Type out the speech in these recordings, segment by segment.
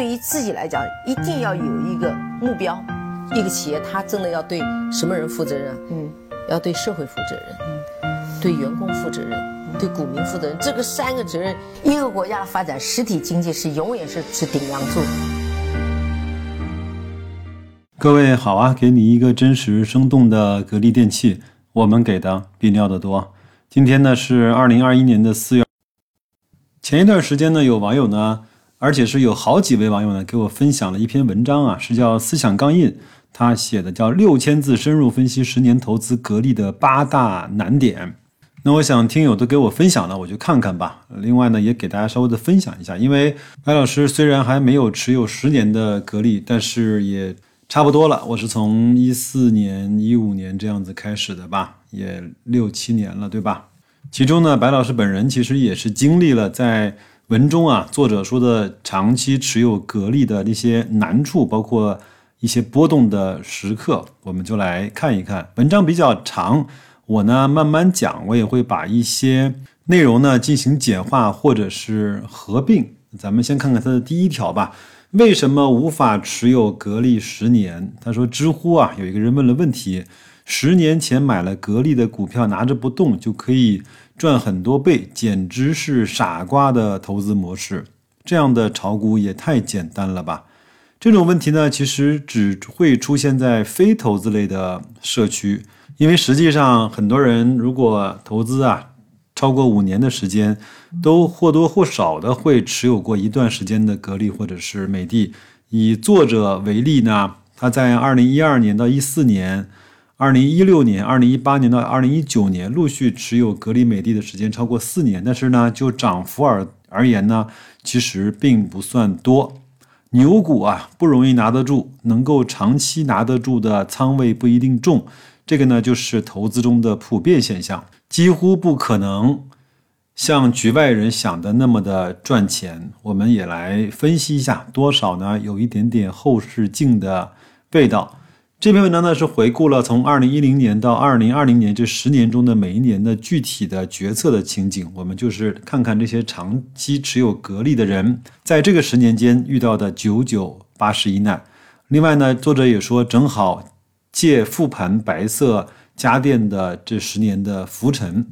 对于自己来讲，一定要有一个目标。一个企业，它真的要对什么人负责任？嗯，要对社会负责任，嗯，对员工负责任，对股民负责任。这个三个责任，一个国家的发展，实体经济是永远是是顶梁柱。各位好啊，给你一个真实生动的格力电器，我们给的比你要的多。今天呢是二零二一年的四月。前一段时间呢，有网友呢，而且是有好几位网友呢，给我分享了一篇文章啊，是叫《思想钢印》。他写的叫六千字深入分析十年投资格力的八大难点。那我想听友都给我分享了，我就看看吧。另外呢，也给大家稍微的分享一下，因为白老师虽然还没有持有十年的格力，但是也差不多了。我是从一四年、一五年这样子开始的吧，也六七年了，对吧？其中呢，白老师本人其实也是经历了在文中啊作者说的长期持有格力的那些难处，包括。一些波动的时刻，我们就来看一看。文章比较长，我呢慢慢讲，我也会把一些内容呢进行简化或者是合并。咱们先看看它的第一条吧。为什么无法持有格力十年？他说，知乎啊有一个人问了问题：十年前买了格力的股票，拿着不动就可以赚很多倍，简直是傻瓜的投资模式。这样的炒股也太简单了吧？这种问题呢，其实只会出现在非投资类的社区，因为实际上很多人如果投资啊超过五年的时间，都或多或少的会持有过一段时间的格力或者是美的。以作者为例呢，他在二零一二年到一四年、二零一六年、二零一八年到二零一九年陆续持有格力、美的的时间超过四年，但是呢，就涨幅而而言呢，其实并不算多。牛股啊不容易拿得住，能够长期拿得住的仓位不一定重，这个呢就是投资中的普遍现象，几乎不可能像局外人想的那么的赚钱。我们也来分析一下，多少呢有一点点后视镜的味道。这篇文章呢是回顾了从二零一零年到二零二零年这十年中的每一年的具体的决策的情景，我们就是看看这些长期持有格力的人在这个十年间遇到的九九八十一难。另外呢，作者也说，正好借复盘白色家电的这十年的浮沉。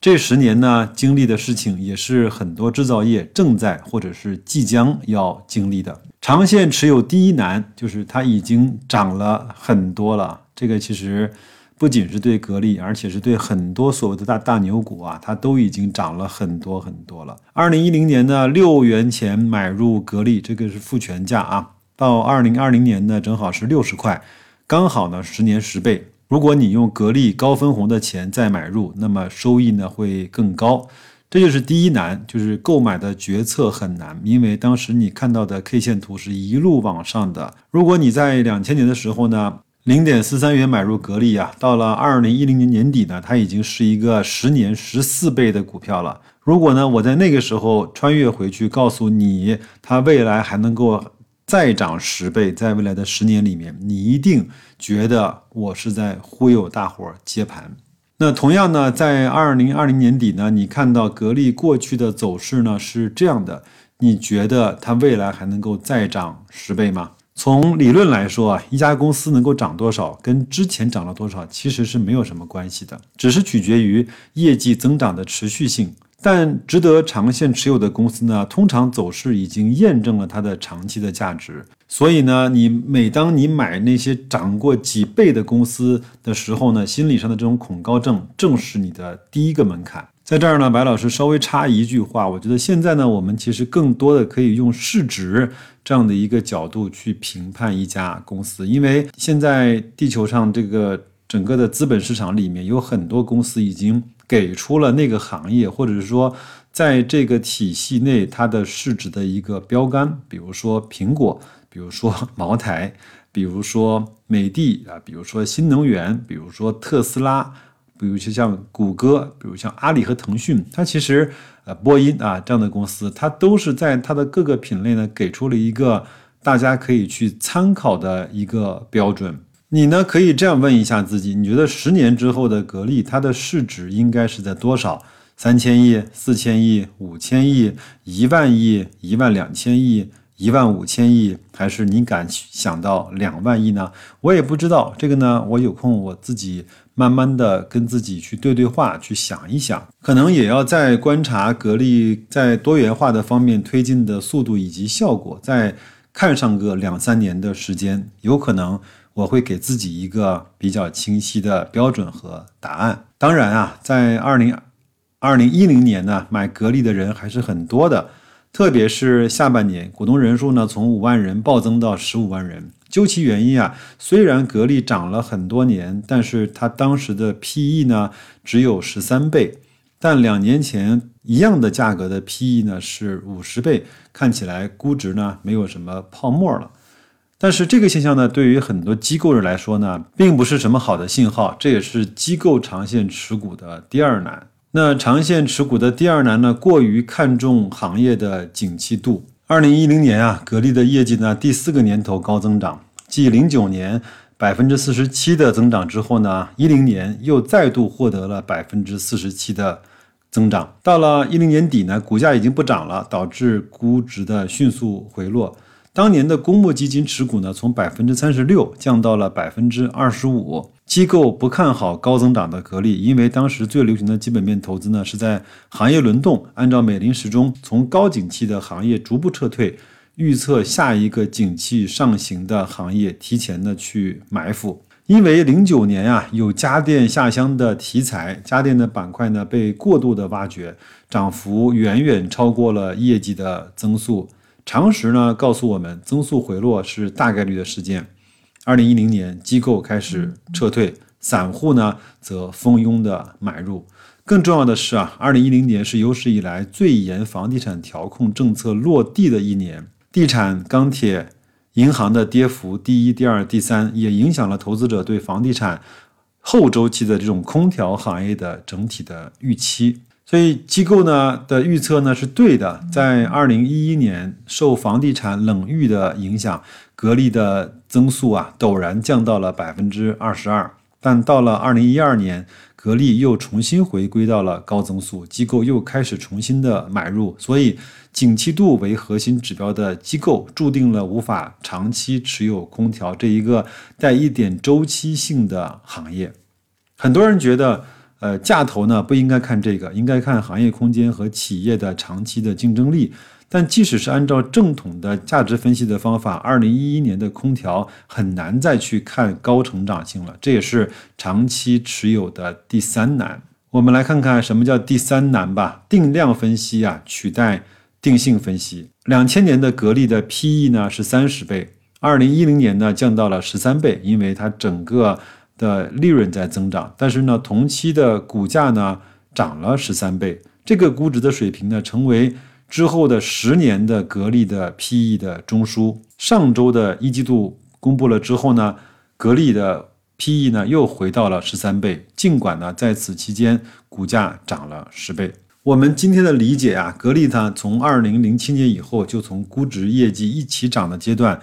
这十年呢，经历的事情也是很多制造业正在或者是即将要经历的。长线持有第一难，就是它已经涨了很多了。这个其实不仅是对格力，而且是对很多所谓的大大牛股啊，它都已经涨了很多很多了。二零一零年呢六元钱买入格力，这个是复权价啊，到二零二零年呢，正好是六十块，刚好呢十年十倍。如果你用格力高分红的钱再买入，那么收益呢会更高。这就是第一难，就是购买的决策很难，因为当时你看到的 K 线图是一路往上的。如果你在两千年的时候呢，零点四三元买入格力啊，到了二零一零年年底呢，它已经是一个十年十四倍的股票了。如果呢，我在那个时候穿越回去告诉你，它未来还能够。再涨十倍，在未来的十年里面，你一定觉得我是在忽悠大伙儿接盘。那同样呢，在二零二零年底呢，你看到格力过去的走势呢是这样的，你觉得它未来还能够再涨十倍吗？从理论来说啊，一家公司能够涨多少，跟之前涨了多少其实是没有什么关系的，只是取决于业绩增长的持续性。但值得长线持有的公司呢，通常走势已经验证了它的长期的价值。所以呢，你每当你买那些涨过几倍的公司的时候呢，心理上的这种恐高症正是你的第一个门槛。在这儿呢，白老师稍微插一句话，我觉得现在呢，我们其实更多的可以用市值这样的一个角度去评判一家公司，因为现在地球上这个整个的资本市场里面有很多公司已经。给出了那个行业，或者是说，在这个体系内它的市值的一个标杆，比如说苹果，比如说茅台，比如说美的啊，比如说新能源，比如说特斯拉，比如说像谷歌，比如像阿里和腾讯，它其实呃波音啊这样的公司，它都是在它的各个品类呢给出了一个大家可以去参考的一个标准。你呢？可以这样问一下自己：你觉得十年之后的格力，它的市值应该是在多少？三千亿、四千亿、五千亿、一万亿、一万两千亿、一万五千亿，还是你敢想到两万亿呢？我也不知道这个呢。我有空我自己慢慢的跟自己去对对话，去想一想，可能也要再观察格力在多元化的方面推进的速度以及效果，再看上个两三年的时间，有可能我会给自己一个比较清晰的标准和答案。当然啊，在二零二零一零年呢，买格力的人还是很多的。特别是下半年，股东人数呢从五万人暴增到十五万人。究其原因啊，虽然格力涨了很多年，但是它当时的 P/E 呢只有十三倍，但两年前一样的价格的 P/E 呢是五十倍，看起来估值呢没有什么泡沫了。但是这个现象呢，对于很多机构人来说呢，并不是什么好的信号，这也是机构长线持股的第二难。那长线持股的第二难呢，过于看重行业的景气度。二零一零年啊，格力的业绩呢第四个年头高增长，继零九年百分之四十七的增长之后呢，一零年又再度获得了百分之四十七的增长。到了一零年底呢，股价已经不涨了，导致估值的迅速回落。当年的公募基金持股呢，从百分之三十六降到了百分之二十五。机构不看好高增长的格力，因为当时最流行的基本面投资呢是在行业轮动，按照美林时钟从高景气的行业逐步撤退，预测下一个景气上行的行业提前的去埋伏。因为零九年啊有家电下乡的题材，家电的板块呢被过度的挖掘，涨幅远远超过了业绩的增速。常识呢告诉我们，增速回落是大概率的事件。二零一零年，机构开始撤退，散户呢则蜂拥的买入。更重要的是啊，二零一零年是有史以来最严房地产调控政策落地的一年，地产、钢铁、银行的跌幅第一、第二、第三，也影响了投资者对房地产后周期的这种空调行业的整体的预期。所以机构呢的预测呢是对的，在二零一一年受房地产冷遇的影响，格力的增速啊陡然降到了百分之二十二。但到了二零一二年，格力又重新回归到了高增速，机构又开始重新的买入。所以，景气度为核心指标的机构注定了无法长期持有空调这一个带一点周期性的行业。很多人觉得。呃，价投呢不应该看这个，应该看行业空间和企业的长期的竞争力。但即使是按照正统的价值分析的方法，二零一一年的空调很难再去看高成长性了，这也是长期持有的第三难。我们来看看什么叫第三难吧。定量分析啊，取代定性分析。两千年的格力的 PE 呢是三十倍，二零一零年呢降到了十三倍，因为它整个。的利润在增长，但是呢，同期的股价呢涨了十三倍，这个估值的水平呢，成为之后的十年的格力的 PE 的中枢。上周的一季度公布了之后呢，格力的 PE 呢又回到了十三倍，尽管呢在此期间股价涨了十倍。我们今天的理解啊，格力它从二零零七年以后就从估值业绩一起涨的阶段，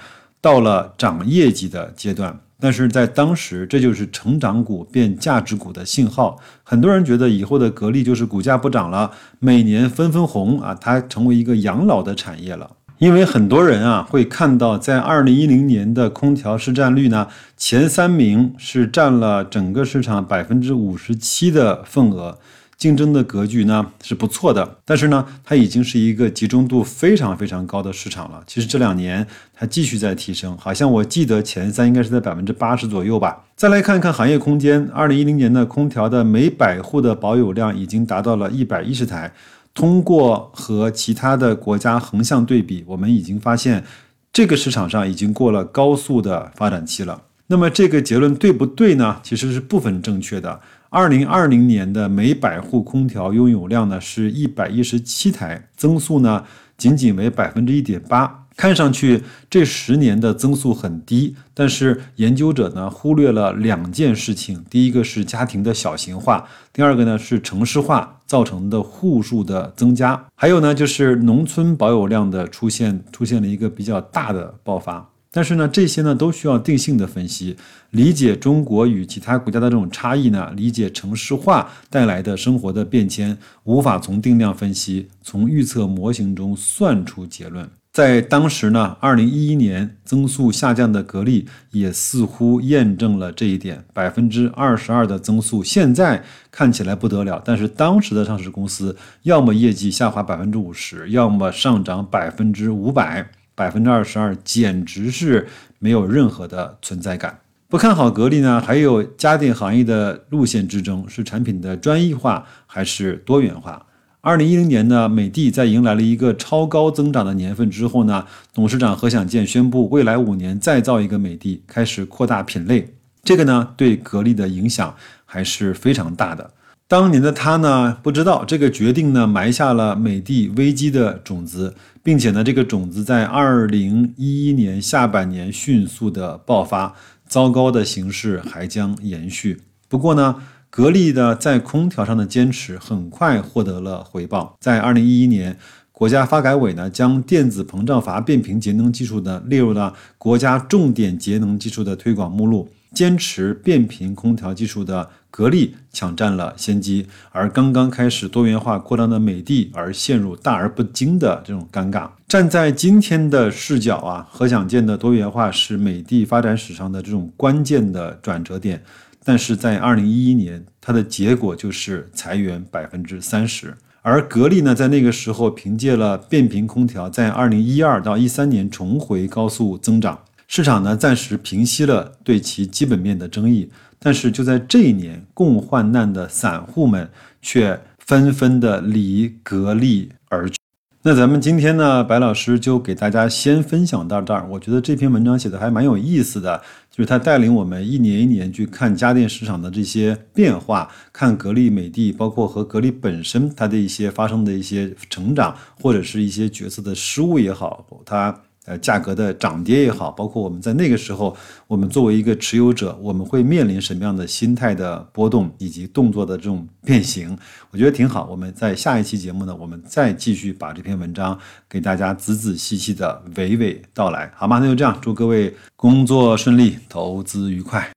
到了涨业绩的阶段。但是在当时，这就是成长股变价值股的信号。很多人觉得以后的格力就是股价不涨了，每年分分红啊，它成为一个养老的产业了。因为很多人啊会看到，在二零一零年的空调市占率呢，前三名是占了整个市场百分之五十七的份额。竞争的格局呢是不错的，但是呢，它已经是一个集中度非常非常高的市场了。其实这两年它继续在提升，好像我记得前三应该是在百分之八十左右吧。再来看一看行业空间，二零一零年的空调的每百户的保有量已经达到了一百一十台。通过和其他的国家横向对比，我们已经发现这个市场上已经过了高速的发展期了。那么这个结论对不对呢？其实是部分正确的。二零二零年的每百户空调拥有量呢是一百一十七台，增速呢仅仅为百分之一点八。看上去这十年的增速很低，但是研究者呢忽略了两件事情：第一个是家庭的小型化，第二个呢是城市化造成的户数的增加，还有呢就是农村保有量的出现，出现了一个比较大的爆发。但是呢，这些呢都需要定性的分析，理解中国与其他国家的这种差异呢，理解城市化带来的生活的变迁，无法从定量分析、从预测模型中算出结论。在当时呢，二零一一年增速下降的格力也似乎验证了这一点，百分之二十二的增速，现在看起来不得了，但是当时的上市公司要么业绩下滑百分之五十，要么上涨百分之五百，百分之二十二简直是没有任何的存在感。不看好格力呢，还有家电行业的路线之争，是产品的专一化还是多元化？二零一零年呢，美的在迎来了一个超高增长的年份之后呢，董事长何享健宣布，未来五年再造一个美的，开始扩大品类。这个呢，对格力的影响还是非常大的。当年的他呢，不知道这个决定呢，埋下了美的危机的种子，并且呢，这个种子在二零一一年下半年迅速的爆发，糟糕的形势还将延续。不过呢。格力的在空调上的坚持很快获得了回报。在二零一一年，国家发改委呢将电子膨胀阀变频节能技术呢列入了国家重点节能技术的推广目录。坚持变频空调技术的格力抢占了先机，而刚刚开始多元化扩张的美的而陷入大而不精的这种尴尬。站在今天的视角啊，何享健的多元化是美的发展史上的这种关键的转折点。但是在二零一一年，它的结果就是裁员百分之三十。而格力呢，在那个时候凭借了变频空调，在二零一二到一三年重回高速增长，市场呢暂时平息了对其基本面的争议。但是就在这一年，共患难的散户们却纷纷的离格力而去。那咱们今天呢，白老师就给大家先分享到这儿。我觉得这篇文章写的还蛮有意思的，就是他带领我们一年一年去看家电市场的这些变化，看格力、美的，包括和格力本身它的一些发生的一些成长，或者是一些决策的失误也好，它。呃，价格的涨跌也好，包括我们在那个时候，我们作为一个持有者，我们会面临什么样的心态的波动以及动作的这种变形，我觉得挺好。我们在下一期节目呢，我们再继续把这篇文章给大家仔仔细细的娓娓道来，好吗？那就这样，祝各位工作顺利，投资愉快。